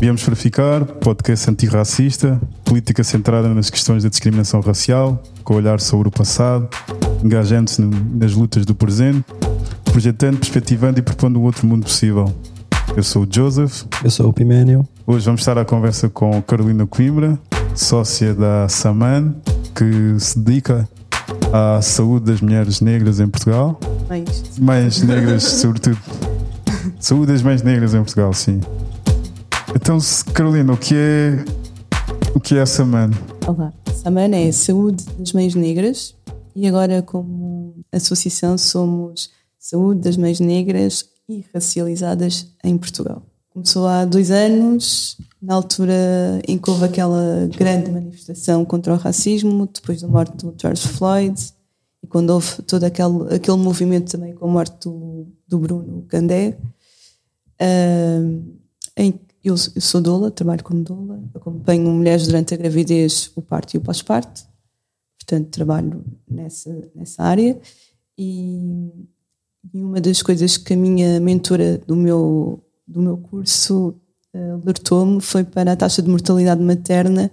Viemos para ficar, podcast antirracista, política centrada nas questões da discriminação racial, com olhar sobre o passado, engajando-se nas lutas do presente, projetando, perspectivando e propondo um outro mundo possível. Eu sou o Joseph. Eu sou o Pimenio. Hoje vamos estar à conversa com Carolina Coimbra, sócia da Saman, que se dedica à saúde das mulheres negras em Portugal. Mães. Mães negras, sobretudo. Saúde das mães negras em Portugal, sim. Então, Carolina, o que é o que é a Saman? Olá, Saman é saúde das mães negras e agora como associação somos saúde das mães negras e racializadas em Portugal. Começou há dois anos, na altura em que houve aquela grande manifestação contra o racismo, depois da morte do George Floyd, e quando houve todo aquele, aquele movimento também com a morte do, do Bruno Candé, uh, em eu, sou doula, trabalho como doula, acompanho mulheres durante a gravidez, o parto e o pós-parto, portanto trabalho nessa, nessa área e, e, uma das coisas que a minha mentora do meu, do meu curso uh, alertou-me foi para a taxa de mortalidade materna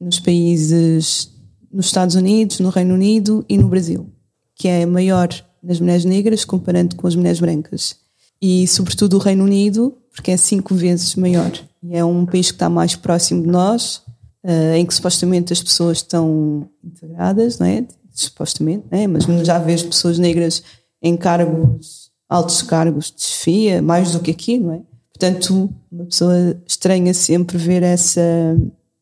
nos países, nos Estados Unidos, no Reino Unido e no Brasil, que é maior nas mulheres negras comparando com as mulheres brancas. E sobretudo o Reino Unido, porque é cinco vezes maior. E é um país que está mais próximo de nós, uh, em que supostamente as pessoas estão integradas, não é? Supostamente, não é? mas já vês pessoas negras em cargos, altos cargos de chefia, mais do que aqui, não é? Portanto, uma pessoa estranha sempre ver essa,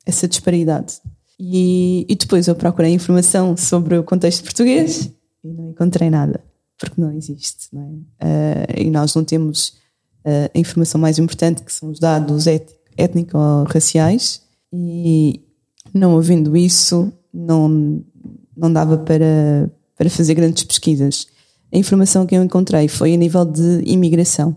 essa disparidade. E, e depois eu procurei informação sobre o contexto português e não encontrei nada, porque não existe, não é? Uh, e nós não temos a informação mais importante, que são os dados étnico-raciais, e não havendo isso, não, não dava para, para fazer grandes pesquisas. A informação que eu encontrei foi a nível de imigração,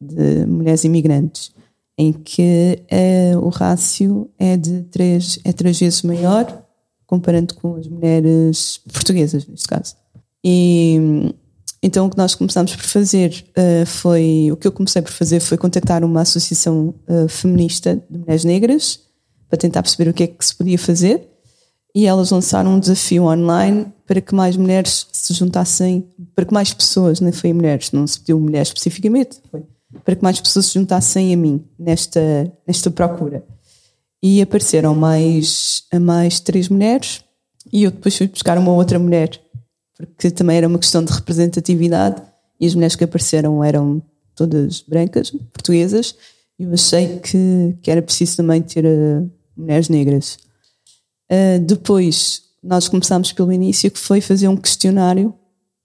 de mulheres imigrantes, em que é, o rácio é de três, é três vezes maior, comparando com as mulheres portuguesas, neste caso. E então o que nós começámos por fazer uh, foi, o que eu comecei por fazer foi contactar uma associação uh, feminista de mulheres negras para tentar perceber o que é que se podia fazer e elas lançaram um desafio online para que mais mulheres se juntassem, para que mais pessoas, nem foi mulheres, não se pediu mulheres especificamente, foi para que mais pessoas se juntassem a mim nesta, nesta procura. E apareceram mais, mais três mulheres e eu depois fui buscar uma outra mulher porque também era uma questão de representatividade e as mulheres que apareceram eram todas brancas, portuguesas, e eu achei que, que era preciso também ter uh, mulheres negras. Uh, depois, nós começámos pelo início, que foi fazer um questionário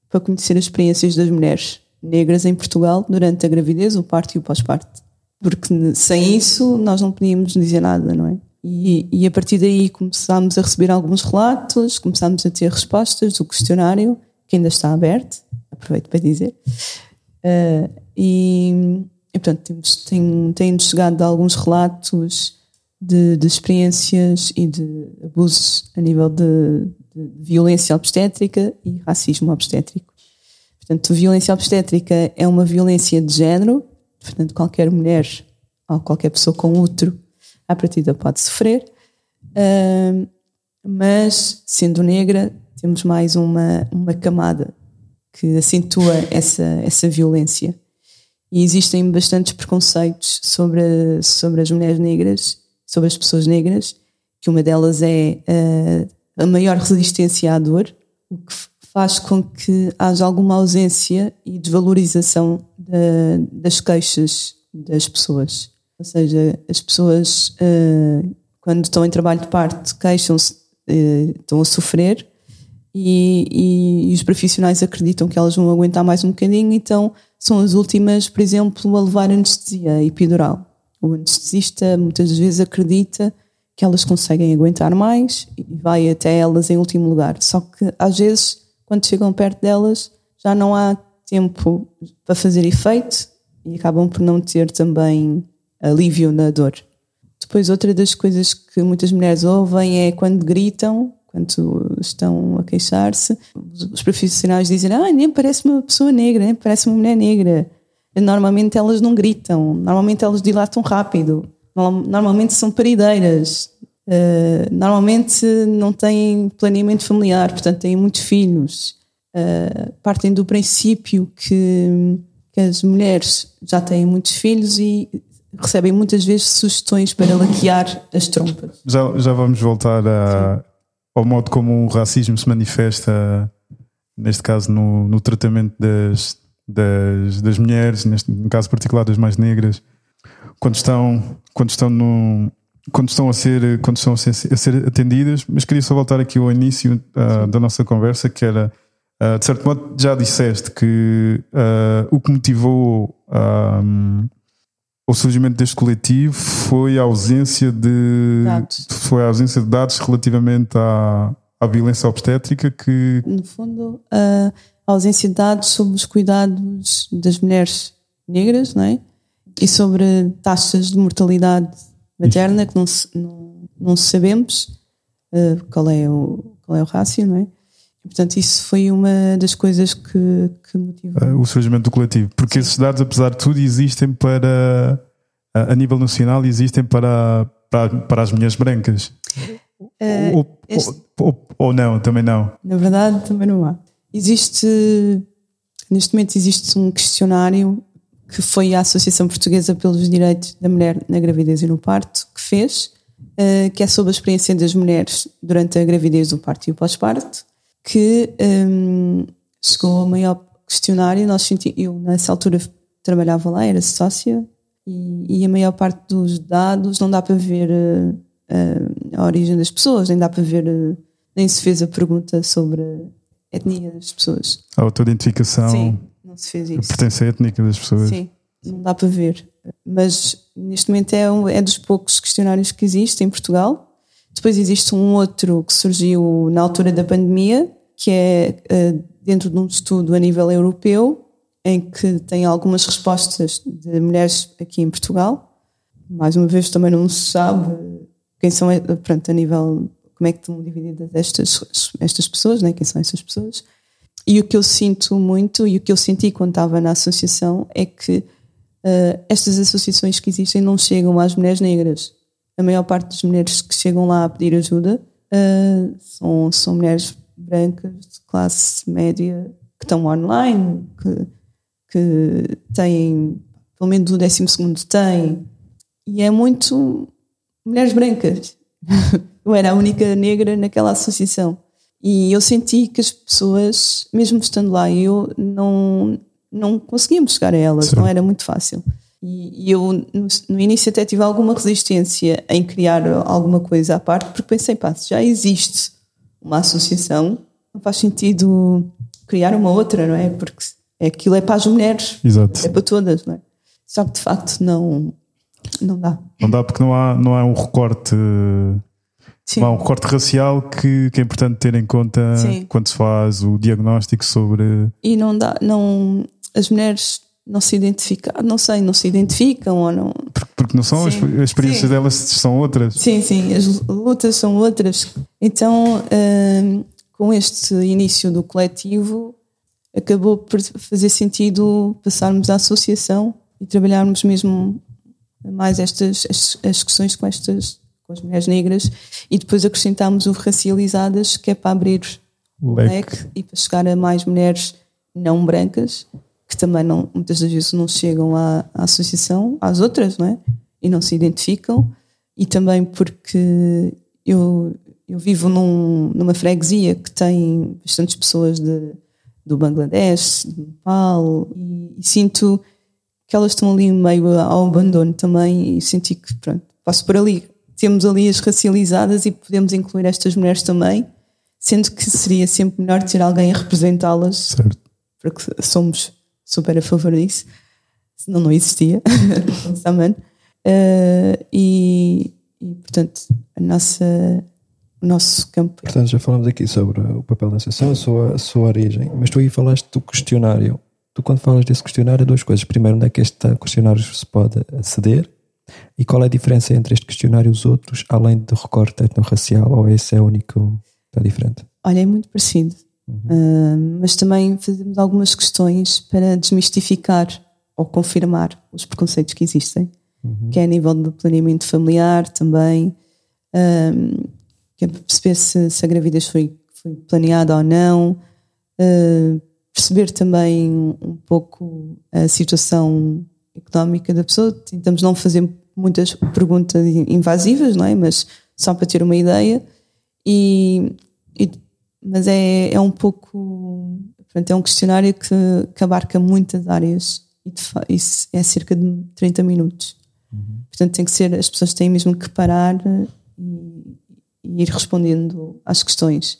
para conhecer as experiências das mulheres negras em Portugal durante a gravidez, o parto e o pós-parto. Porque sem isso nós não podíamos dizer nada, não é? E, e, a partir daí começámos a receber alguns relatos, começámos a ter respostas do questionário, que ainda está aberto, aproveito para dizer. Uh, e, e, portanto, temos, tem, tem-nos chegado alguns relatos de, de, experiências e de abusos a nível de, de violência obstétrica e racismo obstétrico. Portanto, violência obstétrica é uma violência de género, portanto, qualquer mulher ou qualquer pessoa com útero à partida pode sofrer, uh, mas sendo negra temos mais uma, uma camada que acentua essa, essa violência. E existem bastantes preconceitos sobre, sobre as mulheres negras, sobre as pessoas negras, que uma delas é uh, a maior resistência à dor, o que faz com que haja alguma ausência e desvalorização de, das queixas das pessoas. Ou seja, as pessoas, uh, quando estão em trabalho de parto, queixam-se, uh, estão a sofrer e, e, e, os profissionais acreditam que elas vão aguentar mais um bocadinho, então são as últimas, por exemplo, a levar anestesia epidural. O anestesista muitas vezes acredita que elas conseguem aguentar mais e vai até elas em último lugar. Só que às vezes, quando chegam perto delas, já não há tempo para fazer efeito e acabam por não ter também alívio na dor. Depois, outra das coisas que muitas mulheres ouvem é quando gritam, quando estão a queixar-se, os profissionais dizem: Ah, nem parece uma pessoa negra, nem parece uma mulher negra. Normalmente elas não gritam, normalmente elas dilatam rápido. normalmente são parideiras, uh, normalmente não têm planeamento familiar, portanto têm muitos filhos, uh, partem do princípio que, que as mulheres já têm muitos filhos e recebem muitas vezes sugestões para laquear as trompas. Já, já vamos voltar a, ao modo como o racismo se manifesta, neste caso no, no tratamento das, das, das mulheres, neste, no caso particular das mais negras, quando estão, quando estão no, quando estão a ser quando estão a ser, a ser atendidas, mas queria só voltar aqui ao início uh, da nossa conversa, que era uh, de certo modo já disseste que uh, o que motivou o surgimento deste coletivo foi a ausência de dados. foi a ausência de dados relativamente à, à violência obstétrica que no fundo a ausência de dados sobre os cuidados das mulheres negras, não é? E sobre taxas de mortalidade materna que não, não, não sabemos uh, qual é o qual é o rácio, não é? E, portanto, isso foi uma das coisas que, que motivou. Uh, o surgimento do coletivo. Porque Sim. esses dados, apesar de tudo, existem para, a nível nacional, existem para, para, para as mulheres brancas. Uh, ou, este... ou, ou, não, também não. Na verdade, também não há. Existe, neste momento, existe um questionário que foi a Associação Portuguesa pelos Direitos da Mulher na Gravidez e no Parto que fez, uh, que é sobre a experiência das mulheres durante a gravidez, o parto e o pós-parto que um, chegou ao maior questionário. Nós senti, eu, nessa altura, trabalhava lá, era sócia, e, e, a maior parte dos dados não dá para ver uh, uh, a origem das pessoas, nem dá para ver, uh, nem se fez a pergunta sobre a etnia das pessoas. A autoidentificação. Sim, não se fez isso. A pertença étnica das pessoas. Sim, não dá para ver. Mas neste momento é, um, é dos poucos questionários que existem em Portugal depois existe um outro que surgiu na altura da pandemia, que é uh, dentro de um estudo a nível europeu, em que tem algumas respostas de mulheres aqui em Portugal. Mais uma vez, também não se sabe quem são, eh, pronto, a nível, como é que estão divididas estas, estas pessoas, né? quem são essas pessoas. E o que eu sinto muito, e o que eu senti quando estava na associação, é que uh, estas associações que existem não chegam às mulheres negras a maior parte das mulheres que chegam lá a pedir ajuda uh, são, são mulheres brancas de classe média que estão online, que, que têm, pelo menos o décimo segundo têm, e é muito mulheres brancas. eu era a única negra naquela associação. E eu senti que as pessoas, mesmo estando lá, eu não, não conseguíamos chegar a elas, Sim. não era muito fácil. E, eu, no, no, início, até tive alguma resistência em criar alguma coisa à parte, porque pensei, pá, se já existe uma associação, não faz sentido criar uma outra, não é? Porque aquilo é para as mulheres, Exato. é para todas, não é? Só que de facto não, não dá. Não dá porque não há, não há um recorte. Sim. Há um recorte racial que, que é importante ter em conta Sim. quando se faz o diagnóstico sobre. E não dá, não, as mulheres não se identificam, não sei, não se identificam ou não. Porque, porque não são, sim, as, experiências sim. delas são outras. Sim, sim, as lutas são outras. Então, hum, com este início do coletivo, acabou por fazer sentido passarmos à associação e trabalharmos mesmo mais estas as, as questões com estas com as mulheres negras e depois acrescentámos o racializadas que é para abrir o leque. leque e para chegar a mais mulheres não brancas que também não, muitas das vezes não chegam à, à associação, às outras, não é? E não se identificam. E também porque eu, eu vivo num, numa freguesia que tem bastantes pessoas de, do Bangladesh, do Nepal, e, e, sinto que elas estão ali meio ao abandono também. E senti que, pronto, passo por ali. Temos ali as racializadas e podemos incluir estas mulheres também, sendo que seria sempre melhor ter alguém a representá-las, porque somos super a favor disso, senão não existia, uh, e, e, portanto, a nossa, o nosso campo. Portanto, já falamos aqui sobre o papel da associação, a sua, a sua origem, mas tu aí falaste do questionário. Tu, quando falas desse questionário, duas coisas. Primeiro, onde é que este questionário se pode aceder? E qual é a diferença entre este questionário e os outros, além do recorte etnorracial, ou esse é o único que está diferente? Olha, é muito parecido. Uhum. Uh, mas também fazemos algumas questões para desmistificar ou confirmar os preconceitos que existem. uhum. que é a nível do planeamento familiar também, um, que é perceber se, se a gravidez foi, foi planeada ou não, uh, perceber também um pouco a situação económica da pessoa. Tentamos não fazer muitas perguntas invasivas, não é? Mas só para ter uma ideia. E, e mas é, é um pouco. Portanto, é um questionário que, que abarca muitas áreas e isso é cerca de 30 minutos. Uhum. Portanto, tem que ser, as pessoas têm mesmo que parar e, e, ir respondendo às questões.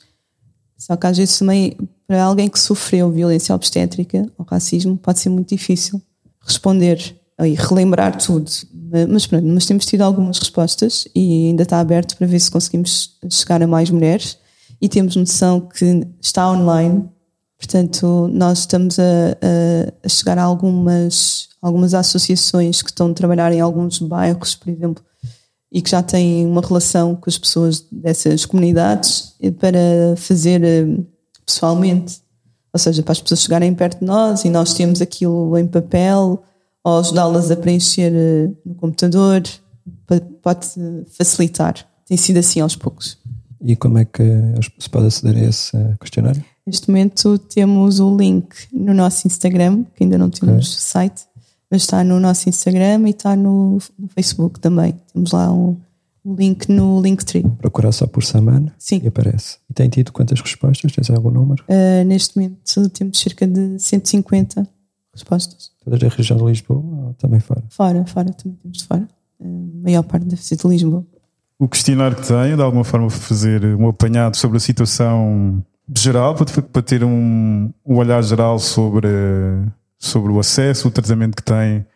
Só que às vezes também, para alguém que sofreu violência obstétrica ou racismo, pode ser muito difícil responder e relembrar tudo. Mas pronto, mas temos tido algumas respostas e ainda está aberto para ver se conseguimos chegar a mais mulheres e temos noção que está online, portanto, nós estamos a, a, chegar a algumas, algumas associações que estão a trabalhar em alguns bairros, por exemplo, e que já têm uma relação com as pessoas dessas comunidades para fazer eh, pessoalmente, ou seja, para as pessoas chegarem perto de nós e nós temos aquilo em papel ou ajudá-las a preencher eh, no computador, pode facilitar. Tem sido assim aos poucos. E como é que se pode aceder a esse questionário? Neste momento temos o link no nosso Instagram, que ainda não temos okay. site, mas está no nosso Instagram e está no, no Facebook também. Temos lá um, um, link no Linktree. Procurar só por Saman Sim. e aparece. E tem tido quantas respostas? Tens algum número? Uh, neste momento temos cerca de 150 respostas. Todas da região de Lisboa ou também fora? Fora, fora, também temos de fora. A maior parte deve ser de Lisboa o questionário que tenho, de alguma forma, fazer um apanhado sobre a situação geral, para ter um, um olhar geral sobre, sobre o acesso, o tratamento que têm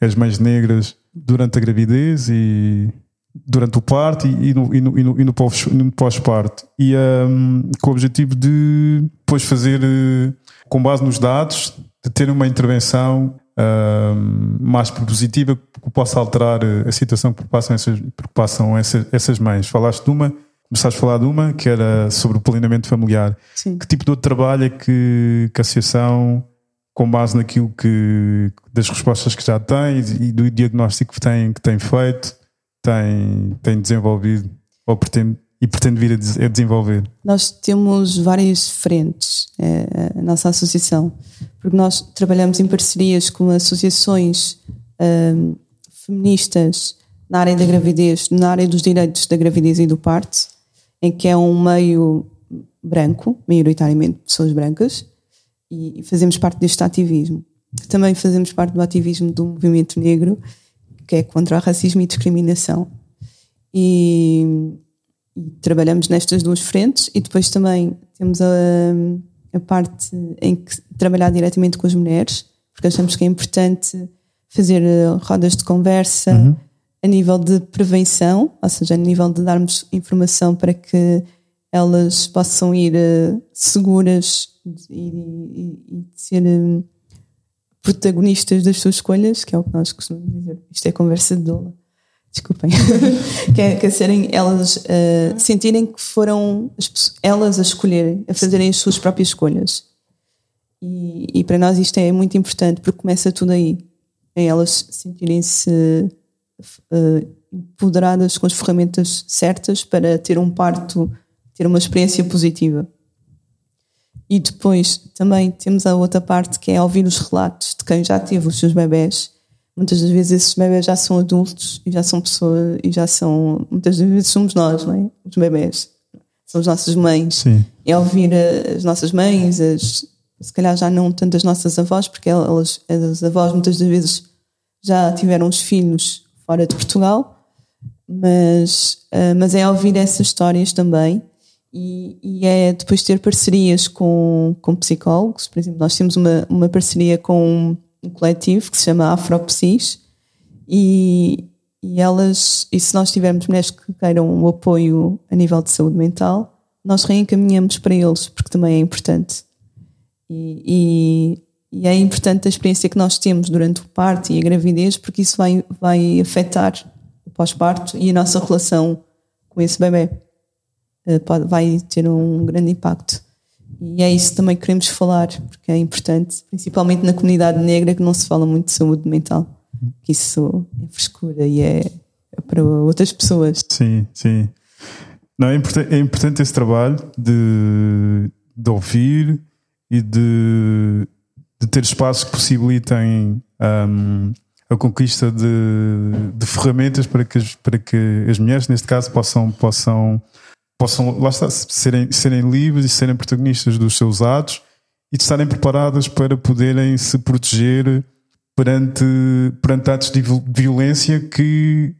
as mães negras durante a gravidez e durante o parto e, no, e no, e no, no pós-parto. E um, com o objetivo de depois fazer, com base nos dados, de ter uma intervenção uh, mais propositiva que possa alterar a situação que passam essas, que passam essas, essas mães. Falaste de uma, começaste a falar de uma que era sobre o planeamento familiar. Sim. Que tipo de outro trabalho é que, que a associação, com base naquilo que das respostas que já tem e do diagnóstico que tem, que tem feito, tem, tem desenvolvido ou pretende e pretende vir a desenvolver? Nós temos várias frentes, é, a nossa associação, porque nós trabalhamos em parcerias com associações um, feministas na área da gravidez, na área dos direitos da gravidez e do parto, em que é um meio branco, maioritariamente pessoas brancas, e fazemos parte deste ativismo. Também fazemos parte do ativismo do movimento negro, que é contra o racismo e discriminação. E e trabalhamos nestas duas frentes e depois também temos a, a parte em que trabalhar diretamente com as mulheres, porque achamos que é importante fazer eh, rodas de conversa uhum. a nível de prevenção, ou seja, a nível de darmos informação para que elas possam ir uh, seguras e, e, e ser uh, protagonistas das suas escolhas, que é o que nós costumamos dizer. Isto é conversa de doula desculpem, que, é, que é serem elas uh, sentirem que foram as, elas a escolherem, a fazerem as suas próprias escolhas. E, e, para nós isto é muito importante porque começa tudo aí, em elas sentirem-se uh, empoderadas com as ferramentas certas para ter um parto, ter uma experiência positiva. E depois também temos a outra parte que é ouvir os relatos de quem já teve os seus bebés muitas das vezes esses bebés já são adultos e já são pessoas e já são muitas das vezes somos nós não é? Os bebés. São as nossas mães. Sim. é ouvir as nossas mães as, se calhar já não tanto as nossas avós porque elas as avós muitas das vezes já tiveram os filhos fora de Portugal mas uh, mas é ouvir essas histórias também. E, e, é depois ter parcerias com, com psicólogos. Por exemplo nós temos uma, uma parceria com um coletivo que se chama Afropsis e, e elas, e se nós tivermos mulheres que queiram o apoio a nível de saúde mental, nós reencaminhamos para eles, porque também é importante. E, e, e, é importante a experiência que nós temos durante o parto e a gravidez, porque isso vai, vai afetar o pós-parto e a nossa relação com esse bebê. Eh, pode, vai ter um grande impacto. E é isso também que queremos falar, porque é importante, principalmente na comunidade negra, que não se fala muito de saúde mental. que isso é frescura e é, é para outras pessoas. Sim, sim. Não, é, importante, é importante esse trabalho de, de ouvir e de, de ter espaços que possibilitem um, a conquista de, de, ferramentas para que, as, para que as mulheres, neste caso, possam, possam, possam lá está, serem, serem livres e serem protagonistas dos seus atos e de estarem preparadas para poderem se proteger perante, perante atos de violência que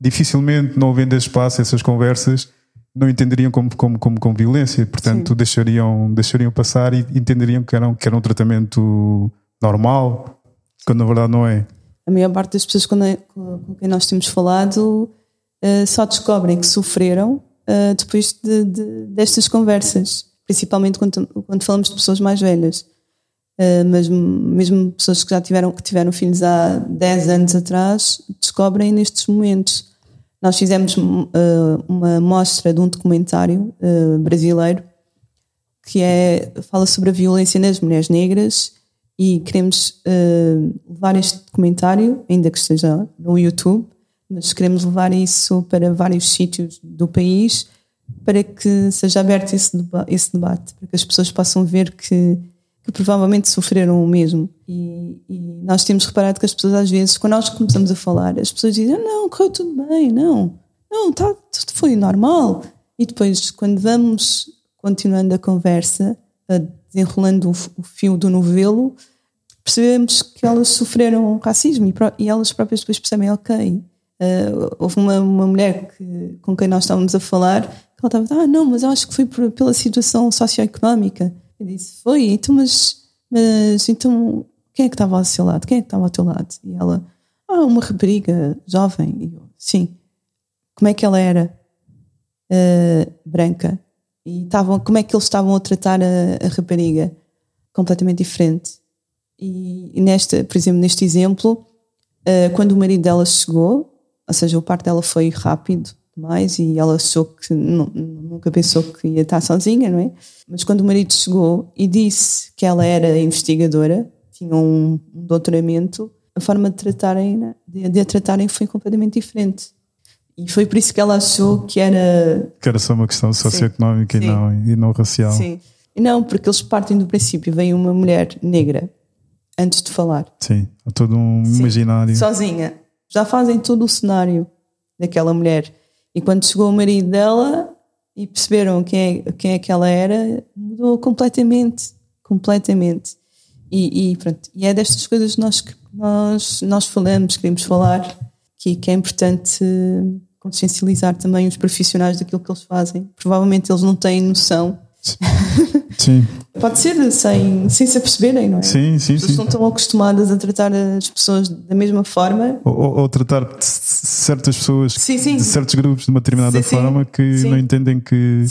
dificilmente, não havendo espaço a essas conversas, não entenderiam como, como, como, como violência, portanto deixariam, deixariam passar e entenderiam que era, um, que era um tratamento normal, quando na verdade não é. A maior parte das pessoas com, quem nós temos falado uh, só descobrem que sofreram uh, depois de, de, destas conversas, principalmente quando, quando falamos de pessoas mais velhas. Uh, mas mesmo pessoas que já tiveram, que tiveram filhos há 10 anos atrás descobrem nestes momentos. Nós fizemos uh, uma mostra de um documentário brasileiro que é, fala sobre a violência nas mulheres negras e queremos levar este documentário, ainda que esteja no YouTube, mas queremos levar isso para vários sítios do país para que seja aberto esse, deba esse debate, para que as pessoas possam ver que que provavelmente sofreram o mesmo. E, e, nós temos reparado que as pessoas, às vezes, quando nós começamos a falar, as pessoas dizem: Não, correu tudo bem, não, não, tá, tudo foi normal. E depois, quando vamos continuando a conversa, desenrolando o, o fio do novelo, percebemos que elas sofreram racismo e, e elas próprias depois percebem: Ok. Uh, houve uma, uma mulher que, com quem nós estávamos a falar, que ela estava, ah, não, mas eu acho que foi por, pela situação socioeconómica. Eu disse, foi, então, mas, mas então quem é que estava ao seu lado? Quem é que estava ao teu lado? E ela, ah, uma rapariga jovem. E eu, sim. Como é que ela era? Uh, branca. E estavam, como é que eles estavam a tratar a, a rapariga? Completamente diferente. E, e nesta, por exemplo, neste exemplo, uh, quando o marido dela chegou, ou seja, o parto dela foi rápido, mais e ela achou que não, nunca pensou que ia estar sozinha, não é? Mas quando o marido chegou e disse que ela era investigadora, tinha um, um doutoramento, a forma de tratarem de, de a tratarem foi completamente diferente. E foi por isso que ela achou que era que era só uma questão socioeconómica sim, e não e não racial. Sim. E não, porque eles partem do princípio, vem uma mulher negra antes de falar. Sim, há todo um sim. imaginário. Sozinha. Já fazem todo o cenário daquela mulher e quando chegou o marido dela e perceberam quem é, quem é que ela era, mudou completamente. Completamente. E, e, pronto, e é destas coisas que nós, nós, nós falamos, queremos falar, que, que é importante consciencializar também os profissionais daquilo que eles fazem. Provavelmente eles não têm noção. Sim. Pode ser sem, sem se aperceberem, não é? Sim, sim, As pessoas sim. não estão acostumadas a tratar as pessoas da mesma forma. Ou, ou, tratar certas pessoas sim, sim. de certos grupos de uma determinada sim, forma que não entendem que,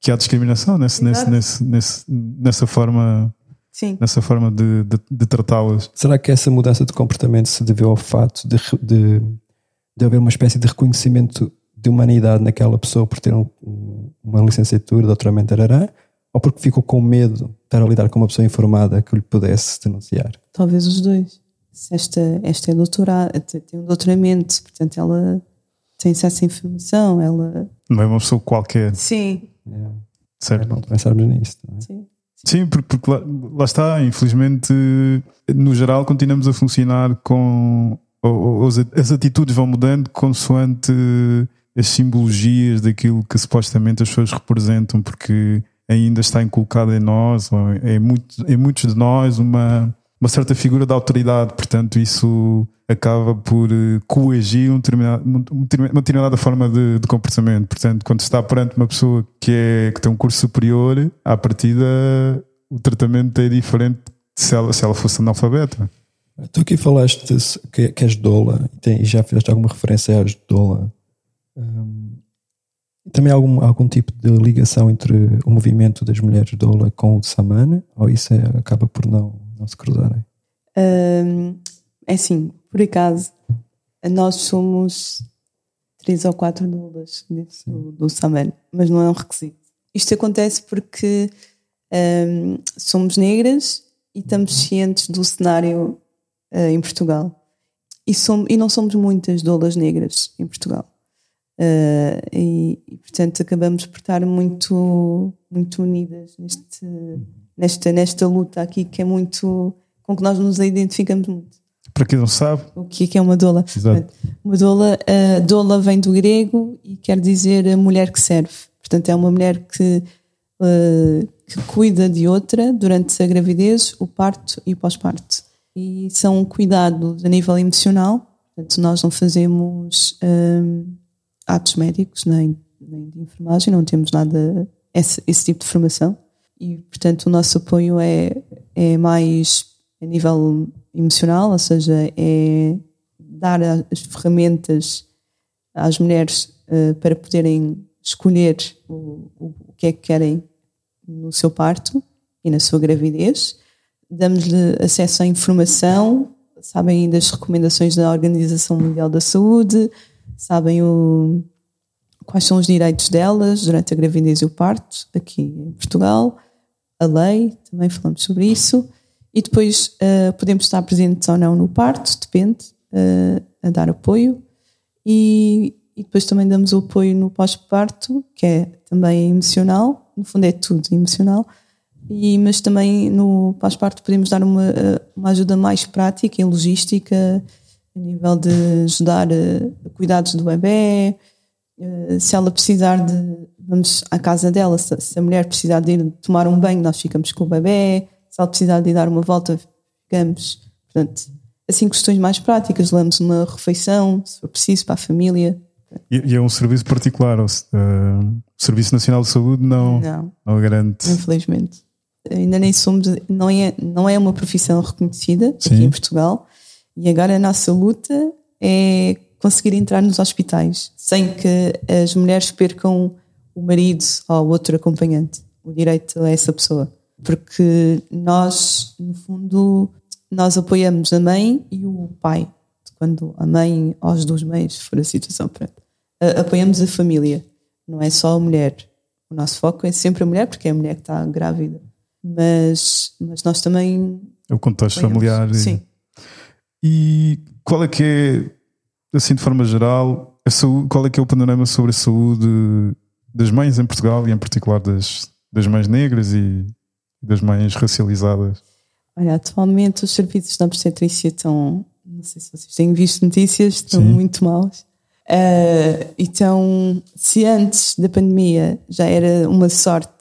que há discriminação nesse, nesse, nesse, nesse, nessa forma. Sim. nessa forma de, de, de tratá-las. Será que essa mudança de comportamento se deveu ao fato de, de, de haver uma espécie de reconhecimento de humanidade naquela pessoa por ter um, uma licenciatura, doutoramento, arará, ou porque ficou com medo de estar a lidar com uma pessoa informada que lhe pudesse denunciar? Talvez os dois. Esta, esta é doutorada, tem um doutoramento, portanto ela tem acesso à informação, ela... Não é uma pessoa qualquer. Sim. É. Certo. É bom pensarmos nisso. É? Sim. Sim, porque, porque lá, lá, está, infelizmente, no geral, continuamos a funcionar com. Ou, ou, as atitudes vão mudando consoante as simbologias daquilo que supostamente as pessoas representam, porque ainda está inculcada em nós, em, muito, em muitos de nós, uma, uma certa figura de autoridade. Portanto, isso acaba por eh, coagir um uma determinada forma de, de, comportamento. Portanto, quando está perante uma pessoa que, é, que tem um curso superior, à partida o tratamento é diferente se ela, se ela fosse analfabeta. Tu aqui falaste que, que és doula e já fizeste alguma referência às doula. Um, também há algum, algum tipo de ligação entre o movimento das mulheres doula com o de Samana? Ou isso é, acaba por não, não se cruzarem? Um, é assim, por acaso, nós somos três ou quatro doulas dentro do, do Samana, mas não é um requisito. Isto acontece porque um, somos negras e estamos cientes do cenário uh, em Portugal. e, somos, e não somos muitas doulas negras em Portugal. Uh, e, e, portanto acabamos por estar muito muito unidas neste nesta nesta luta aqui que é muito com que nós nos identificamos muito. Para quem não sabe o que é, que é uma doula? Exato. uma doula uh, doula vem do grego e quer dizer a mulher que serve. Portanto é uma mulher que uh, que cuida de outra durante a gravidez o parto e o pós-parto. E são cuidados a nível emocional. Portanto nós não fazemos atos médicos, nem, nem de enfermagem, não temos nada, esse, esse tipo de formação. E, portanto, o nosso apoio é, é mais a nível emocional, ou seja, é dar as ferramentas às mulheres uh, para poderem escolher o, o, o, que é que querem no seu parto e na sua gravidez. Damos-lhe acesso à informação, sabem das recomendações da Organização Mundial da Saúde, sabem o, quais são os direitos delas durante a gravidez e o parto aqui em Portugal, a lei, também falamos sobre isso, e depois uh, podemos estar presentes ou não no parto, depende, uh, a dar apoio, e, e, depois também damos o apoio no pós-parto, que é também emocional, no fundo é tudo emocional, e, mas também no pós-parto podemos dar uma, uma ajuda mais prática em logística, a nível de ajudar a cuidados do bebê, eh, se ela precisar de, vamos à casa dela, se a mulher precisar de ir tomar um banho, nós ficamos com o bebê, se ela precisar de ir dar uma volta, ficamos. Portanto, assim, questões mais práticas, levamos uma refeição, se for preciso, para a família. E, e é um serviço particular, o uh, Serviço Nacional de Saúde não, não, não garante. Infelizmente. Ainda nem somos, não é, não é uma profissão reconhecida Sim. aqui em Portugal e agora a nossa luta é conseguir entrar nos hospitais sem que as mulheres percam o marido ou outro acompanhante, o direito a essa pessoa. Porque nós, no fundo, nós apoiamos a mãe e o pai. Quando a mãe as duas mães for a situação, pronto. apoiamos a família, não é só a mulher. O nosso foco é sempre a mulher, porque é a mulher que está grávida. Mas, mas nós também. É o contexto apoiamos. familiar. E... Sim. E qual é que é, assim de forma geral, saúde, qual é que é o panorama sobre a saúde das mães em Portugal e em particular das, das mães negras e das mães racializadas? Olha, atualmente os serviços da obstetrícia estão, não sei se vocês têm visto notícias, estão Sim. muito maus. Uh, então, se antes da pandemia já era uma sorte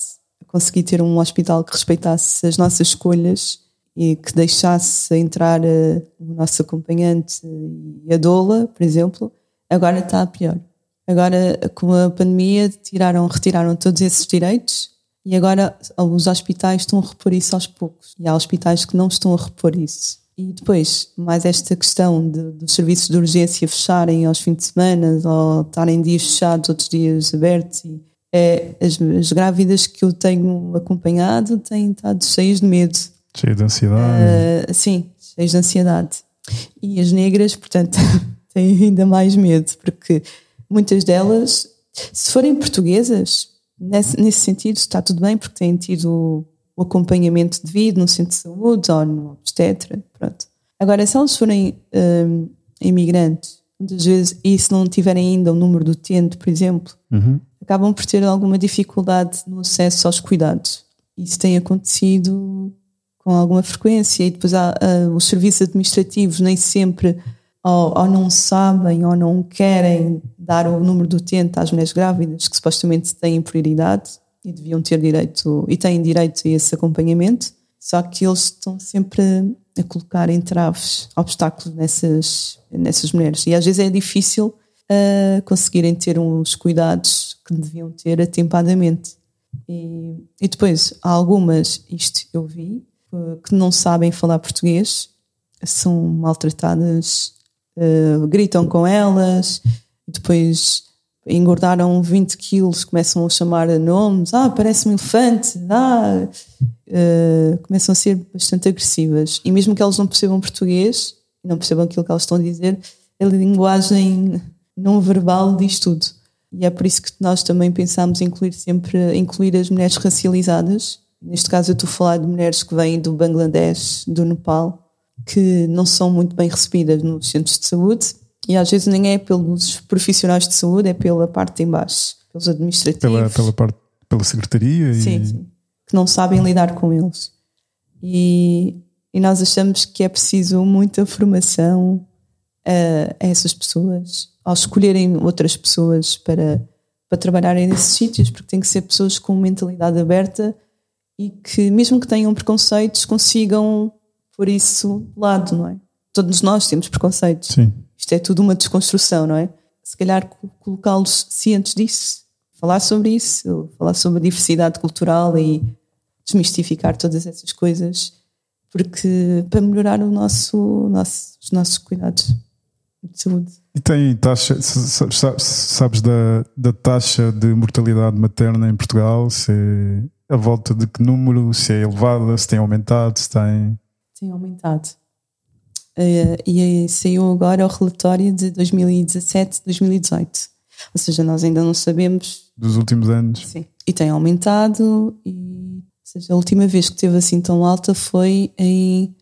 conseguir ter um hospital que respeitasse as nossas escolhas e que deixasse entrar uh, o nosso acompanhante e a doula, por exemplo, agora está pior. Agora, com a pandemia, tiraram, retiraram todos esses direitos e agora os hospitais estão a repor isso aos poucos. E há hospitais que não estão a repor isso. E depois, mais esta questão dos serviços de urgência fecharem aos fins de semana ou estarem dias fechados, outros dias abertos. E, é, as, as grávidas que eu tenho acompanhado têm estado cheias de medo Cheio de ansiedade. Uh, sim, cheio de ansiedade. E as negras, portanto, têm ainda mais medo, porque muitas delas, se forem portuguesas, nesse, nesse sentido está tudo bem, porque têm tido o acompanhamento devido no centro de saúde ou no obstetra, pronto. Agora, se elas forem um, imigrantes, muitas vezes, e se não tiverem ainda o número do utente, por exemplo, uhum. acabam por ter alguma dificuldade no acesso aos cuidados. Isso tem acontecido com alguma frequência e depois há, uh, os serviços administrativos nem sempre ou, ou, não sabem ou não querem dar o número do utente às mulheres grávidas que supostamente têm prioridade e deviam ter direito e têm direito a esse acompanhamento só que eles estão sempre a colocar entraves, obstáculos nessas, nessas mulheres. E às vezes é difícil uh, conseguirem ter os cuidados que deviam ter atempadamente. E, e depois há algumas, isto eu vi que não sabem falar português, são maltratadas, uh, gritam com elas, depois engordaram 20 quilos, começam a chamar nomes, ah, parece um elefante, ah, uh, começam a ser bastante agressivas. E mesmo que elas não percebam português, não percebam aquilo que elas estão a dizer, a linguagem não verbal diz tudo. E é por isso que nós também pensamos incluir sempre incluir as mulheres racializadas Neste caso, eu estou a falar de mulheres que vêm do Bangladesh, do Nepal, que não são muito bem recebidas nos centros de saúde e às vezes nem é pelos profissionais de saúde, é pela parte de embaixo, pelos administrativos. Pela, pela, parte, pela secretaria? Sim, e... sim, que não sabem lidar com eles. E, e nós achamos que é preciso muita formação a, a essas pessoas, ao escolherem outras pessoas para, para trabalharem nesses sítios, porque tem que ser pessoas com mentalidade aberta e que, mesmo que tenham preconceitos, consigam pôr isso de lado, não é? Todos nós temos preconceitos. Sim. Isto é tudo uma desconstrução, não é? Se calhar colocá-los cientes disso, falar sobre isso, falar sobre a diversidade cultural e desmistificar todas essas coisas, porque para melhorar o nosso, nosso, os nossos cuidados de saúde. E tem taxa, sabes da, da taxa de mortalidade materna em Portugal? Se a volta de que número? Se é elevada? Se tem aumentado? Se tem. Tem aumentado. Uh, e saiu agora o relatório de 2017-2018. Ou seja, nós ainda não sabemos. Dos últimos anos. Sim. E tem aumentado. E, ou seja, a última vez que teve assim tão alta foi em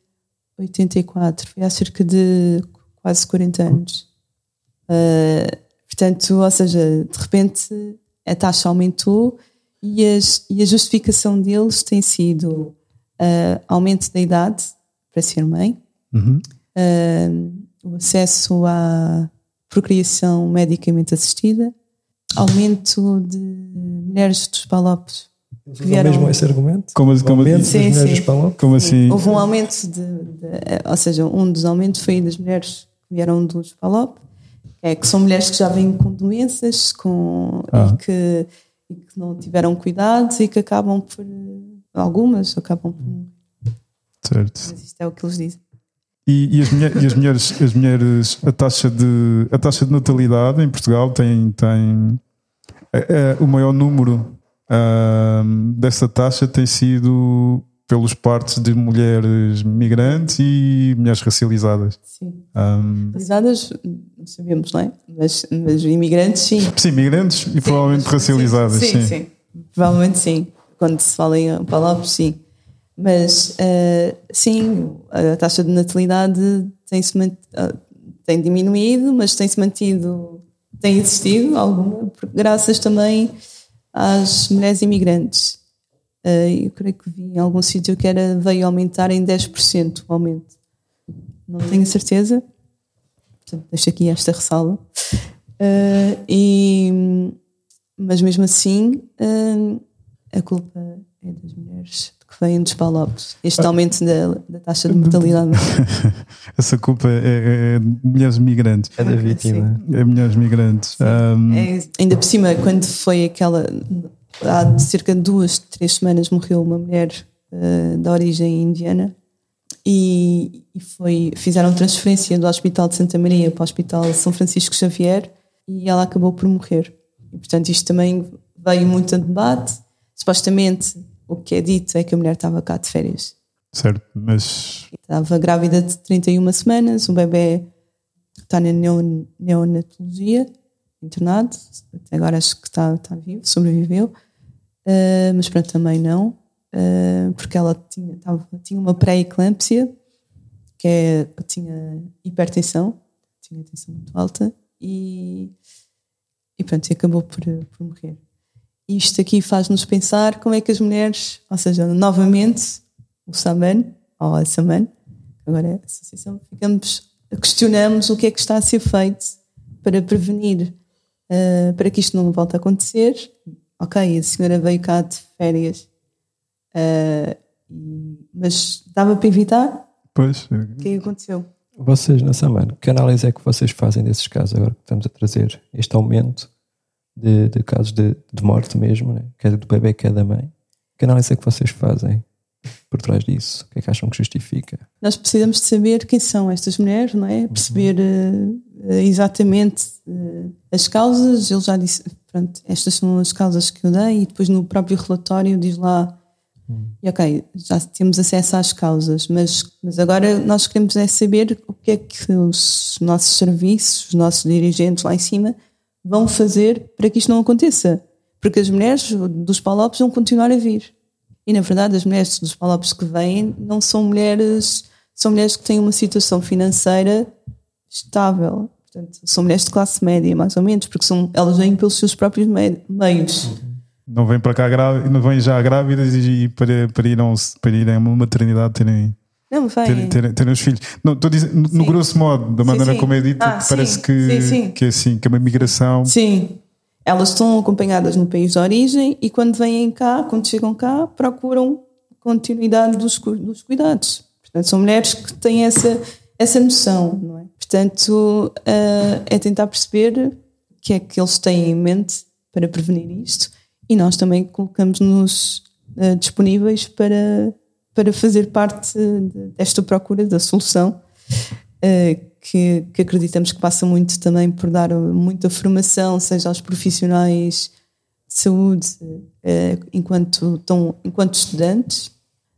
84. Foi há cerca de quase 40 anos. Uh, portanto, ou seja, de repente a taxa aumentou e, as, e a justificação deles tem sido uh, aumento da idade para ser mãe, uhum. uh, o acesso à procriação medicamente assistida, aumento de mulheres dos palopes. Que vieram... mesmo esse argumento? Como, como, aumento sim, das mulheres sim. dos como assim? Houve um aumento de, de, Ou seja, um dos aumentos foi das mulheres que vieram dos palop, é que são mulheres que já vêm com doenças com, Ah. e, que, e que não tiveram cuidados e que acabam por. Algumas acabam por. Certo. Mas isto é o que eles dizem. E, e as, mulher- e as mulheres, as mulheres, a taxa de a taxa de natalidade em Portugal tem tem é- é o maior número ahm, dessa taxa tem sido pelos partos de mulheres migrantes e mulheres racializadas. Sim. Ahm, Racializadas, não sabemos, não é? Mas, mas imigrantes, sim. sim, migrantes e provavelmente Sim, racializadas. Sim, Sim, sim, Provavelmente sim. Quando se fala em palopes, sim. Mas eh, sim, a taxa de natalidade tem-se ah, tem diminuído, mas tem-se mantido, tem existido alguma, graças também às mulheres imigrantes. Eh, eu creio que vi em algum sítio que era, veio aumentar em 10% o aumento. Não tenho certeza. Portanto, deixo aqui esta ressalva. Eh, e, mas mesmo assim, eh, a culpa é das mulheres que vêm dos palopes. Este aumento da, da taxa de mortalidade. Essa culpa é, é- é de mulheres migrantes. É da vítima. É mulheres migrantes. Ahm, É, ainda por cima, quando foi aquela. Há cerca de duas, três semanas morreu uma mulher eh, da origem indiana e, e foi, fizeram transferência do Hospital de Santa Maria para o Hospital São Francisco Xavier e ela acabou por morrer. E, portanto, isto também veio muito a debate. Supostamente, o que é dito é que a mulher estava cá de férias. certo, mas Estava grávida de 31 semanas, o bebê está na neon- neonatologia, internado, agora acho que está, está vivo, sobreviveu, Ah, mas pronto, também não, ah, porque ela tinha, estava- tinha uma pré-eclâmpsia, que é, tinha hipertensão, tinha tensão muito alta, e, e pronto, e acabou por, por morrer. Isto aqui faz-nos pensar como é que as mulheres, ou seja, novamente, o Saman, ou a Saman, agora é a associação, ficamos, questionamos o que é que está a ser feito para prevenir, ah, para que isto não volte a acontecer. Ok, a senhora veio cá de férias, e- mas dava para evitar? pois O que é que aconteceu? Vocês, na semana, que análise é que vocês fazem desses casos agora que estamos a trazer este aumento de, de casos de, de morte mesmo, né? quer do bebê, quer da mãe? Que análise é que vocês fazem por trás disso? O que é que acham que justifica? Nós precisamos de saber quem são estas mulheres, não é? Perceber eh, eh, exatamente eh, as causas. Ele já disse, pronto, estas são as causas que eu dei, e depois no próprio relatório diz lá, e ok, já temos acesso às causas, mas, mas agora nós queremos é saber o que é que os nossos serviços, os nossos dirigentes lá em cima vão fazer para que isto não aconteça. Porque as mulheres dos palopes vão continuar a vir. E na verdade, as mulheres dos palopes que vêm não são mulheres são mulheres que têm uma situação financeira estável. Portanto, são mulheres de classe média, mais ou menos, porque são, elas vêm pelos seus próprios meios. Não vêm para cá grávidas, não vêm já grávidas e, para, para, ir a para ir a uma maternidade terem. Não, terem, terem os filhos. Não, estou dizendo, no, no grosso modo, da maneira sim, sim. como é dito, ah, parece sim, que, que é assim, que é uma migração. Sim, elas estão acompanhadas no país de origem e quando vêm cá, quando chegam cá, procuram continuidade dos, dos cuidados. Portanto, são mulheres que têm essa, essa noção, não é? Portanto, uh, é tentar perceber o que é que eles têm em mente para prevenir isto e nós também colocamos-nos uh, disponíveis para, para fazer parte desta procura da solução. Uh, que, que, acreditamos que passa muito também por dar muita formação, seja aos profissionais de saúde eh, enquanto, tão, enquanto estudantes,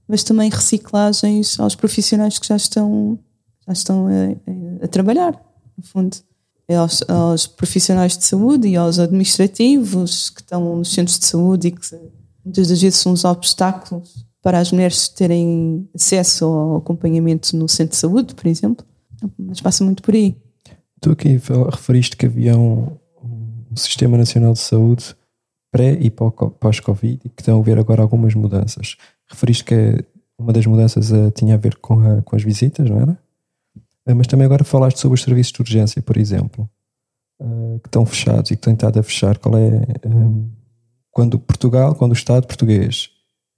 mas também reciclagens aos profissionais que já estão, já estão a, a trabalhar, no fundo. É aos, aos, profissionais de saúde e aos administrativos que estão nos centros de saúde e que muitas das vezes são os obstáculos para as mulheres terem acesso ao acompanhamento no centro de saúde, por exemplo mas passa muito por aí. Tu aqui referiste que havia um, um Sistema Nacional de Saúde pré e pós-Covid e que estão a haver agora algumas mudanças. Referiste que uma das mudanças uh, tinha a ver com, a, com as visitas, não era? Uh, mas também agora falaste sobre os serviços de urgência, por exemplo, uh, que estão fechados e que têm estado a fechar. Qual é. Um, quando Portugal, quando o Estado português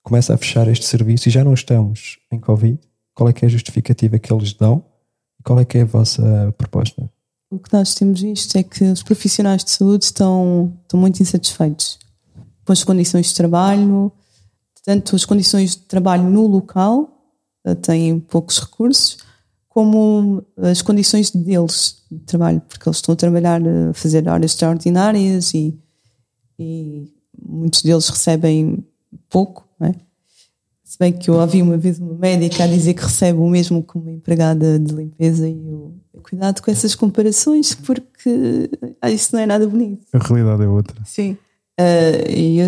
começa a fechar este serviço e já não estamos em Covid, qual é que é a justificativa que eles dão? Qual é que é a vossa proposta? O que nós temos visto é que os profissionais de saúde estão, estão muito insatisfeitos com as condições de trabalho, tanto as condições de trabalho no local, eh, têm poucos recursos, como as condições deles de trabalho, porque eles estão a trabalhar, a fazer horas extraordinárias e, e muitos deles recebem pouco, é? Se bem que eu ouvi uma vez uma médica a dizer que recebe o mesmo que uma empregada de limpeza e eu cuidado com essas comparações porque ah, isso não é nada bonito. A realidade é outra. Sim. Uh, e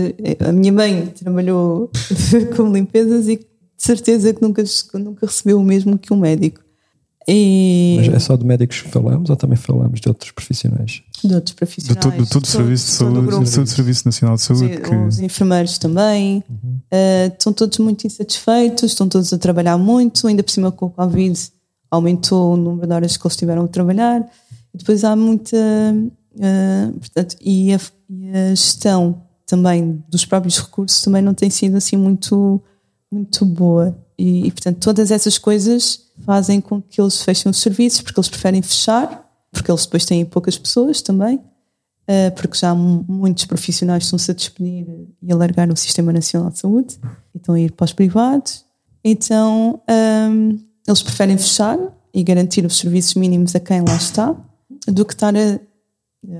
a, a minha mãe trabalhou com limpezas e de certeza que nunca, nunca recebeu o mesmo que um médico. E... Mas é só de médicos que falamos ou também falamos de outros profissionais? De outros profissionais. De, to, de todo o Serviço de Saúde, todo o Serviço Nacional de Saúde. Sim, que... Os enfermeiros também. Uhum. Uh, estão todos muito insatisfeitos, estão todos a trabalhar muito, ainda por cima com o Covid aumentou o número de horas que eles tiveram a trabalhar. E depois há muita. Uh, portanto, e a, e a gestão também dos próprios recursos também não tem sido assim muito, muito boa. E, e, portanto, todas essas coisas fazem com que eles fechem os serviços, porque eles preferem fechar, porque eles depois têm poucas pessoas também, uh, porque já muitos profissionais estão-se a despedir e a largar o Sistema Nacional de Saúde e estão a ir para os privados. Então, um, ehm, eles preferem fechar e garantir os serviços mínimos a quem lá está, do que estar a,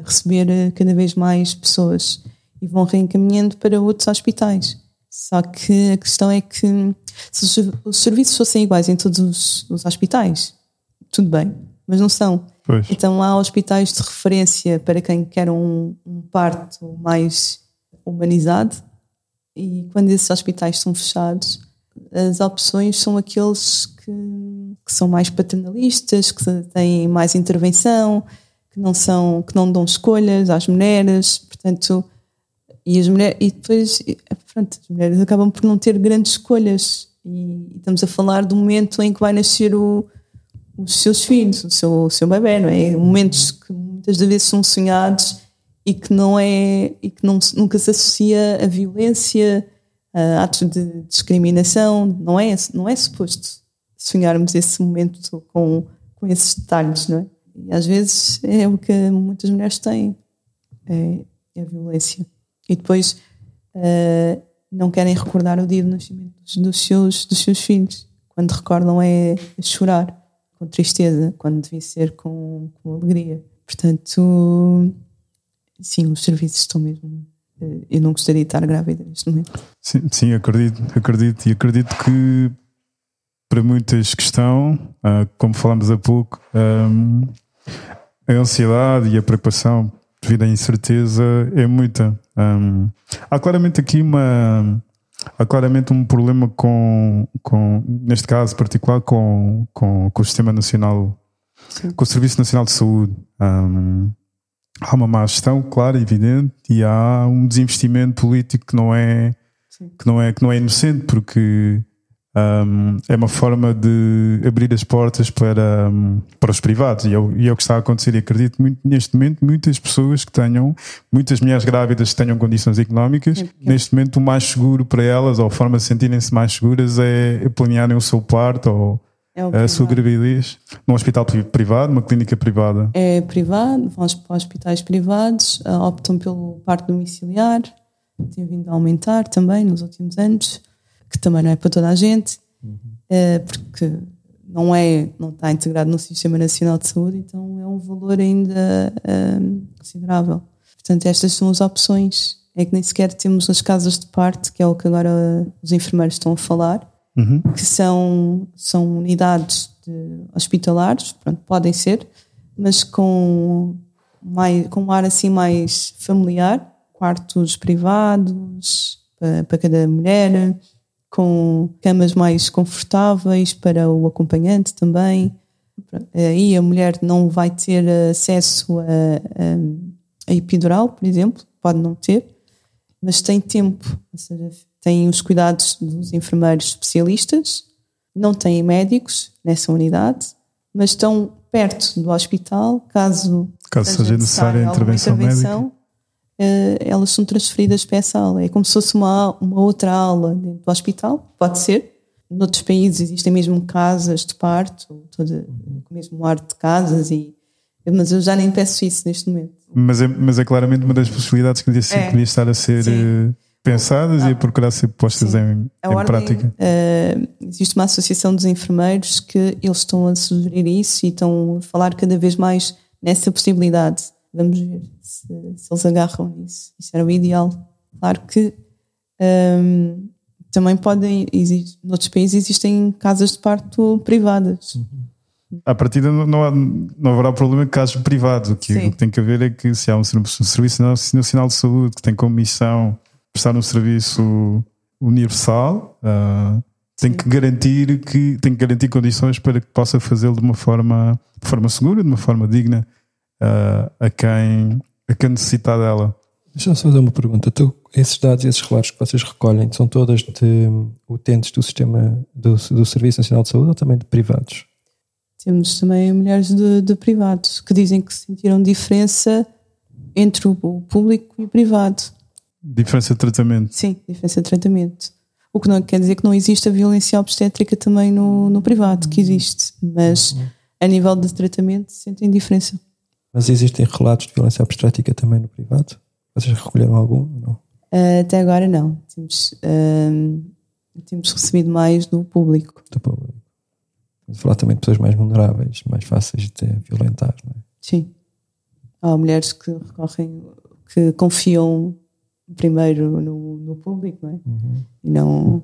receber eh, cada vez mais pessoas e vão reencaminhando para outros hospitais. Só que a questão é que se os serviços fossem iguais em todos os, os hospitais, tudo bem, mas não são. Pois. Então há hospitais de referência para quem quer um, um parto mais humanizado e quando esses hospitais são fechados, as opções são aqueles que, que, são mais paternalistas, que têm mais intervenção, que não são, que não dão escolhas às mulheres, portanto e, as mulheres, e depois, pronto, as mulheres acabam por não ter grandes escolhas. E, estamos a falar do momento em que vai nascer o, os seus filhos, o seu, o seu bebê, não é? Momentos que muitas das vezes são sonhados e que não é e que não, nunca se associa a violência, a atos de discriminação, não é não é suposto sonharmos esse momento com com esses detalhes, não é? E às vezes é o que muitas mulheres têm, é, é a violência e depois uh, não querem recordar o dia do nascimento dos seus, dos seus filhos. Quando recordam é chorar, com tristeza, quando devia ser com, com alegria. Portanto, sim, os serviços estão mesmo. Uh, eu não gostaria de estar grávida neste momento. Sim, sim acredito, acredito. E acredito que para muitas questão, uh, como falámos há pouco, um, a ansiedade e a preocupação devido à incerteza é muita. Um, há claramente aqui uma, há claramente um problema com, com neste caso particular, com, com, com o Sistema Nacional, Sim. com o Serviço Nacional de Saúde. Um, há uma má gestão, claro, evidente, e há um desinvestimento político que não é, que não é, que não é inocente, porque um, é uma forma de abrir as portas para, um, para os privados. E é, o, e é, o que está a acontecer. E acredito muito neste momento muitas pessoas que tenham muitas mulheres grávidas que tenham condições económicas é neste momento o mais seguro para elas ou a forma de sentirem-se mais seguras é planearem o seu parto ou é a sua gravidez num hospital privado, numa clínica privada. É privado, vão para hospitais privados optam pelo parto domiciliar tem vindo a aumentar também nos últimos anos que também não é para toda a gente, uhum. uh, porque não é, não está integrado no Sistema Nacional de Saúde, então é um valor ainda uh, considerável. Portanto, estas são as opções. É que nem sequer temos as casas de parte, que é o que agora os enfermeiros estão a falar, uhum. que são, são unidades hospitalares, pronto, podem ser, mas com, mais, com um ar assim mais familiar, quartos privados para, para cada mulher, com camas mais confortáveis para o acompanhante também. Aí a mulher não vai ter acesso a, a, a epidural, por exemplo, pode não ter, mas tem tempo, ou seja, tem os cuidados dos enfermeiros especialistas, não têm médicos nessa unidade, mas estão perto do hospital, caso, caso seja necessária a intervenção, intervenção médica uh, elas são transferidas para essa aula. É como se fosse uma, uma outra aula dentro do hospital, pode ser. Noutros países existem mesmo casas de parto, todo, o mesmo ar de casas, e, mas eu já nem peço isso neste momento. Mas é, mas é claramente uma das possibilidades que devia, é. estar a ser uh, pensadas ah, e a procurar ser postas sim. em, em ordem, prática. Uh, existe uma associação dos enfermeiros que eles estão a sugerir isso e estão a falar cada vez mais nessa possibilidade. Vamos ver se, se eles agarram nisso. Isso era o ideal. Claro que um, também podem, existe, noutros países existem casas de parto privadas. Uhum. A partir não, há, não haverá problema de casos privados. O que, o que, tem que haver é que se há um, um Serviço Nacional de Saúde que tem como missão prestar um serviço universal, uh, tem que garantir que tem que garantir condições para que possa fazê-lo de uma forma, de forma segura, de uma forma digna uh, a quem a quem necessita dela. Deixa-me só fazer uma pergunta. Tu, esses dados e esses relatos que vocês recolhem são todas de utentes do sistema do, do Serviço Nacional de Saúde ou também de privados? Temos também mulheres de, de privados que dizem que sentiram diferença entre o público e o privado. Diferença de tratamento? Sim, diferença de tratamento. O que não quer dizer que não existe a violência obstétrica também no, no privado, que existe, mas a nível de tratamento sentem diferença. Mas existem relatos de violência obstétrica também no privado? Vocês recolheram algum? Não? Uh, até agora não. Temos, uh, temos recebido mais do público. Do público. Vamos falar também de pessoas mais vulneráveis, mais fáceis de violentar, não é? Sim. Há mulheres que recorrem, que confiam primeiro no, no público, não é? Uhum. E não.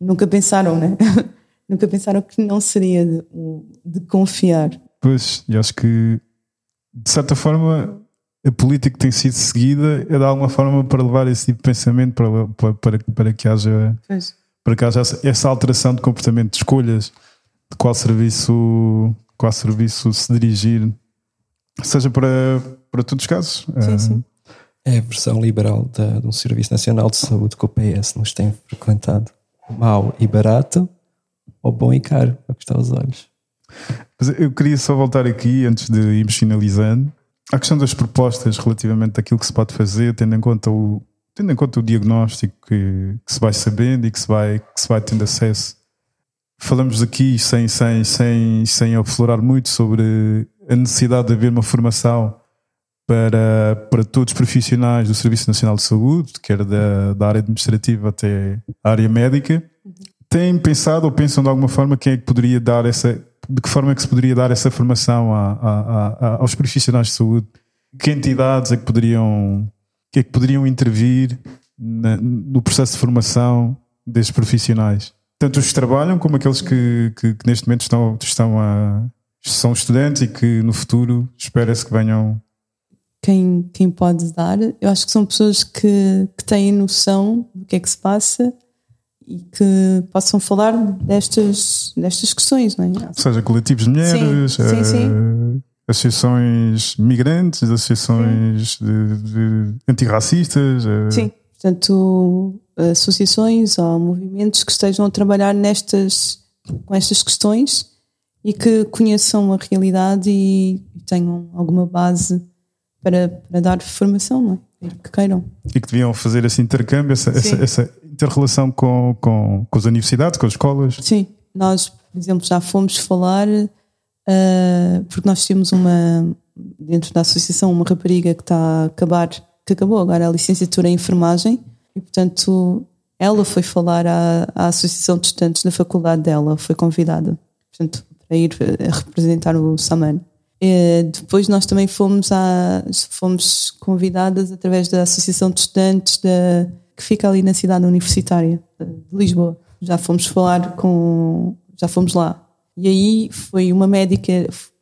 Nunca pensaram, né? nunca pensaram que não seria de, de confiar. Pois, e acho que de certa forma, a política tem sido seguida é de alguma forma para levar esse tipo de pensamento para, para, para, para que haja para que haja essa alteração de comportamento, de escolhas de qual serviço, qual serviço se dirigir, seja para, para todos os casos. Sim, sim. É a versão liberal de, de um Serviço Nacional de Saúde que o PS nos tem frequentado. Mau e barato, ou bom e caro, a custar os olhos. Mas eu queria só voltar aqui, antes de irmos finalizando, à questão das propostas relativamente àquilo que se pode fazer, tendo em conta o, tendo em conta o diagnóstico que, que se vai sabendo e que se vai, que se vai tendo acesso. Falamos aqui sem, sem, sem, sem aflorar muito sobre a necessidade de haver uma formação para, para todos os profissionais do Serviço Nacional de Saúde, quer da, da área administrativa até a área médica. Têm pensado ou pensam de alguma forma quem é que poderia dar essa de que forma é que se poderia dar essa formação a, a, a, aos profissionais de saúde? Que entidades é que poderiam, que é que poderiam intervir na, no processo de formação desses profissionais? Tanto os que trabalham como aqueles que, que, que neste momento estão, estão a, são estudantes e que no futuro espera-se que venham. Quem, quem pode dar, eu acho que são pessoas que, que têm noção do que é que se passa e que possam falar destas, destas questões, não é? Ou seja, coletivos de mulheres, Sim, sim, sim. eh, associações migrantes, associações de, de antirracistas. eh, Sim, portanto, associações ou movimentos que estejam a trabalhar nestas, com estas questões e que conheçam a realidade e tenham alguma base para, para dar formação, não é? Que queiram. E que deviam fazer esse intercâmbio, essa, Sim. essa, essa interrelação com, com, com as universidades, com as escolas. Sim, nós, por exemplo, já fomos falar, ah, porque nós temos uma, dentro da associação, uma rapariga que está a acabar, que acabou agora a licenciatura em enfermagem, e portanto ela foi falar à, à associação de estudantes da faculdade dela, foi convidada, portanto, para ir eh, representar o Saman. Eh, depois nós também fomos, a, fomos convidadas através da associação de estudantes da, que fica ali na cidade universitária de Lisboa. Já fomos falar com, já fomos lá. E aí foi uma médica,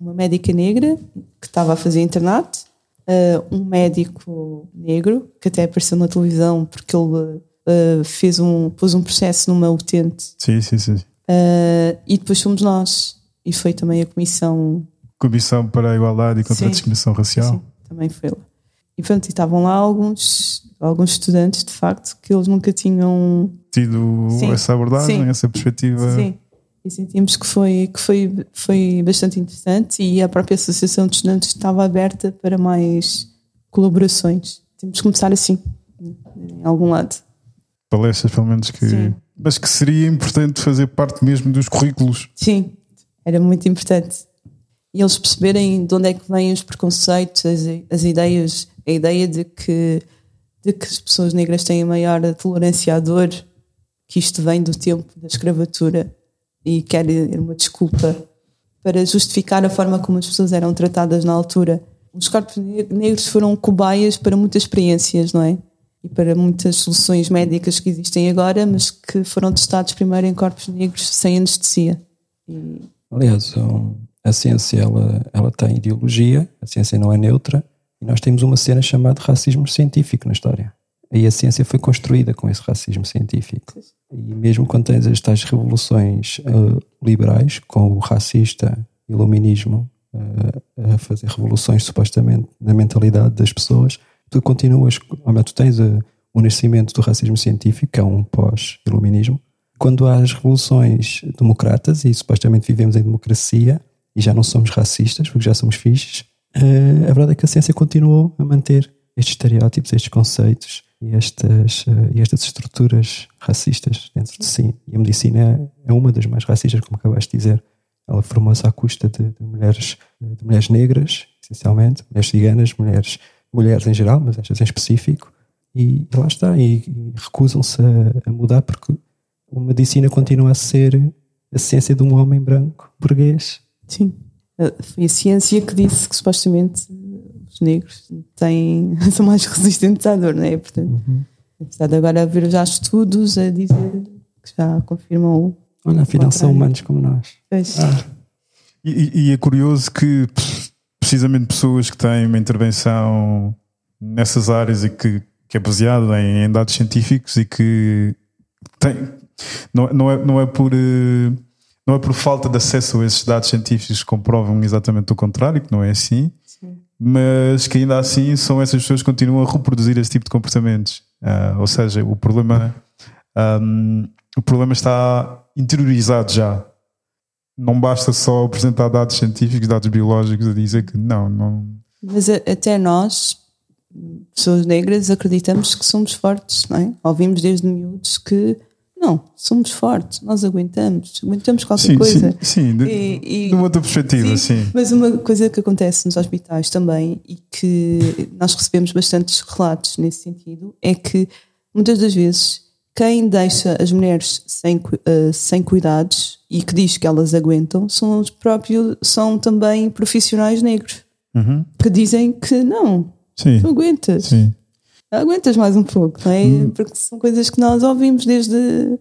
uma médica negra que estava a fazer internato, eh, um médico negro que até apareceu na televisão porque ele eh, fez um, pôs um processo numa utente Sim, sim, sim. eh, e depois fomos nós e foi também a comissão Comissão para a Igualdade e contra Sim. a Discriminação Racial. Sim, também foi lá. E pronto, e estavam lá alguns, alguns estudantes, de facto, que eles nunca tinham. Tido Sim. essa abordagem, Sim. essa perspectiva. Sim. E sentimos que foi, que foi, foi bastante interessante e a própria Associação de Estudantes estava aberta para mais colaborações. Temos que começar assim, em algum lado. Palestras, pelo menos, que. Sim. Mas que seria importante fazer parte mesmo dos currículos. Sim, era muito importante. E eles perceberem de onde é que vêm os preconceitos, as, as ideias, a ideia de que, de que as pessoas negras têm maior tolerância à dor, que isto vem do tempo da escravatura e querem uma desculpa para justificar a forma como as pessoas eram tratadas na altura. Os corpos ne- negros foram cobaias para muitas experiências, não é? E para muitas soluções médicas que existem agora, mas que foram testados primeiro em corpos negros sem anestesia. E Aliás, a ciência ela, ela tem ideologia, a ciência não é neutra, e nós temos uma cena chamada racismo científico na história. E a ciência foi construída com esse racismo científico. E mesmo quando tens as tais revoluções eh, liberais, com o racista iluminismo eh, a fazer revoluções supostamente na mentalidade das pessoas, tu continuas, ou melhor, tu tens eh, o nascimento do racismo científico, que é um pós-iluminismo, quando há as revoluções democratas e supostamente vivemos em democracia e já não somos racistas porque já somos fixes, eh, a verdade é que a ciência continuou a manter estes estereótipos, estes conceitos e estas, eh, e estas estruturas racistas dentro de si. E a medicina é, é uma das mais racistas, como acabaste de dizer. Ela formou-se à custa de, de mulheres, de mulheres negras, essencialmente, mulheres ciganas, mulheres, mulheres em geral, mas estas em específico, e lá está, e, e recusam-se a, a mudar porque a medicina continua a ser a ciência de um homem branco burguês. Sim. Uh, Foi a ciência que disse que supostamente uh, os negros têm, são mais resistentes à dor, não é? Portanto, apesar de agora haver já estudos a dizer que já confirmam. Olha, afinal são humanos como nós. Pois, E, e- e é curioso que precisamente pessoas que têm uma intervenção nessas áreas e que, que é baseada em, em dados científicos e que tem, não, não, é, não, é por, eh, não é por falta de acesso a esses dados científicos que comprovam exatamente o contrário, que não é assim, mas que ainda assim são essas pessoas que continuam a reproduzir esse tipo de comportamentos. Ah, ou seja, o problema, ahm, o problema está interiorizado já não basta só apresentar dados científicos, dados biológicos, a dizer que não, não. Mas a- até nós, pessoas negras, acreditamos que somos fortes, não é? Ouvimos desde miúdos que não, somos fortes, nós aguentamos, aguentamos qualquer Sim, coisa. sim, sim, de, E- de uma outra perspectiva, sim. Mas uma coisa que acontece nos hospitais também e que nós recebemos bastantes relatos nesse sentido é que muitas das vezes quem deixa as mulheres sem, eh, sem cuidados e que diz que elas aguentam são os próprios são também profissionais negros Uhum. que dizem que não, Sim, tu aguentas, sim. Hum. aguentas mais um pouco, não é? Porque são coisas que nós ouvimos desde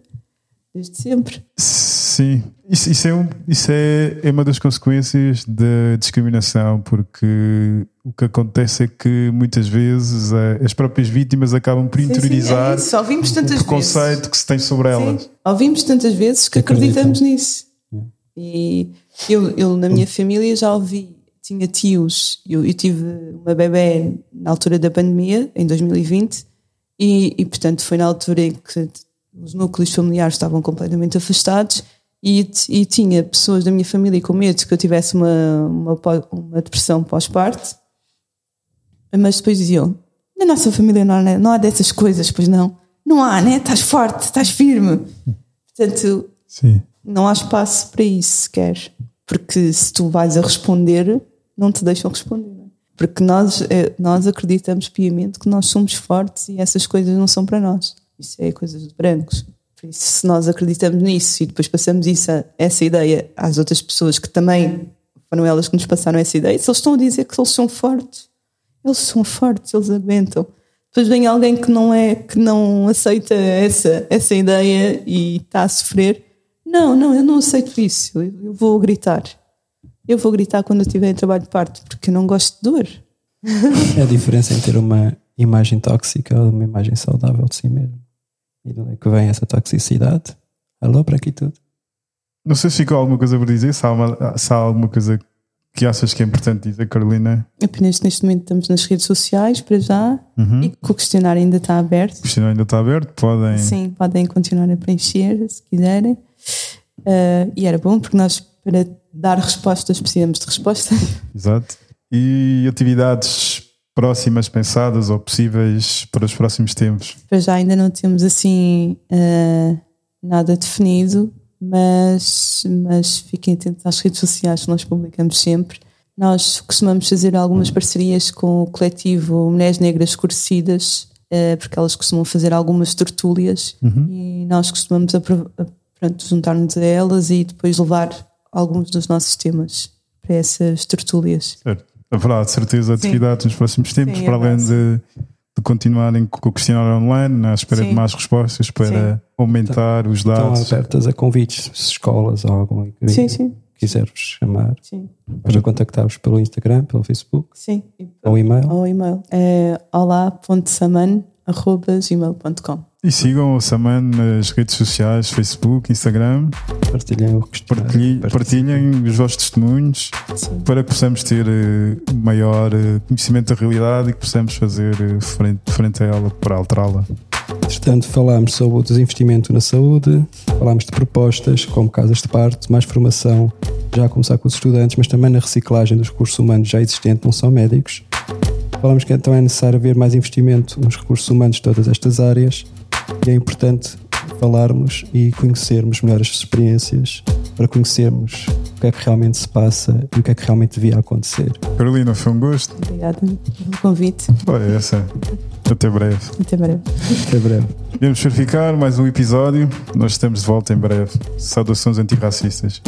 desde sempre. Sim, isso, isso, é, um, isso é, é uma das consequências da discriminação, porque o que acontece é que muitas vezes eh, as próprias vítimas acabam por interiorizar sim, sim, é Ouvimos tantas o preconceito vezes. que se tem sobre elas. Sim. Ouvimos tantas vezes que acreditamos nisso. E eu, eu, na minha família, já ouvi, tinha tios, eu, eu tive uma bebê na altura da pandemia, em 2020, e, e portanto foi na altura em que os núcleos familiares estavam completamente afastados e, e tinha pessoas da minha família com medo que eu tivesse uma, uma, uma depressão pós-parto, mas depois diziam: na nossa família não há, não há dessas coisas, pois não. Não há, né? Estás forte, estás firme. Portanto, Sim. não há espaço para isso sequer. Porque se tu vais a responder, não te deixam responder. É? Porque nós, eh, nós acreditamos piamente que nós somos fortes e essas coisas não são para nós. Isso é coisas de brancos. Por isso, se nós acreditamos nisso e depois passamos isso, essa ideia às outras pessoas que também foram elas que nos passaram essa ideia, se eles estão a dizer que eles são fortes, eles são fortes, eles aguentam. Depois vem alguém que não é, que não aceita essa, essa ideia e está a sofrer. Não, não, eu não aceito isso. Eu, eu vou gritar. Eu vou gritar quando eu estiver em trabalho de parto, porque eu não gosto de dor. É a diferença em ter uma imagem tóxica ou uma imagem saudável de si mesmo. E de onde é que vem essa toxicidade? Alô, para aqui tudo. Não sei se ficou alguma coisa por dizer, se há, uma, se há alguma coisa que achas que é importante dizer, Carolina? Apenas neste momento estamos nas redes sociais para já Uhum. e que o questionário ainda está aberto. O questionário ainda está aberto, podem. Sim, podem continuar a preencher se quiserem. Uh, e era bom porque nós, para dar respostas, precisamos de respostas. Exato. E atividades próximas pensadas ou possíveis para os próximos tempos? Para já ainda não temos assim uh, nada definido, mas, mas fiquem atentos às redes sociais que nós publicamos sempre. Nós costumamos fazer algumas parcerias com o coletivo Mulheres Negras Escurecidas, uh, porque elas costumam fazer algumas tertúlias Uhum. e nós costumamos apro- a- pronto, juntar-nos a elas e depois levar alguns dos nossos temas para essas tertúlias. Certo. Haverá de certeza Sim. atividades nos próximos tempos, Sim, para além de, de continuarem com o questionário online, na espera Sim. de mais respostas, para aumentar os Estão dados. abertas a convites, escolas ou alguma que Sim, sim, quiser-vos chamar sim, para contactar-vos pelo Instagram, pelo Facebook sim. Ou e-mail. ao e-mail é olá.saman.gmail.com E sigam o Saman nas redes sociais, Facebook, Instagram. Partilhem o questionário. Partilhem, partilhem os vossos testemunhos Sim. para que possamos ter eh, maior eh, conhecimento da realidade e que possamos fazer eh, frente, frente a ela para alterá-la. Entretanto, falámos sobre o desinvestimento na saúde, falámos de propostas como casas de parto, mais formação, já a começar com os estudantes, mas também na reciclagem dos recursos humanos já existentes, não só médicos. Falámos que então é necessário haver mais investimento nos recursos humanos de todas estas áreas e é importante falarmos e conhecermos melhor as experiências para conhecermos o que é que realmente se passa e o que é que realmente devia acontecer. Carolina, foi um gosto. Obrigada pelo convite. Olha essa. Até breve. Até breve. Até breve. Vamos verificar mais um episódio. Nós estamos de volta em breve. Saudações antirracistas.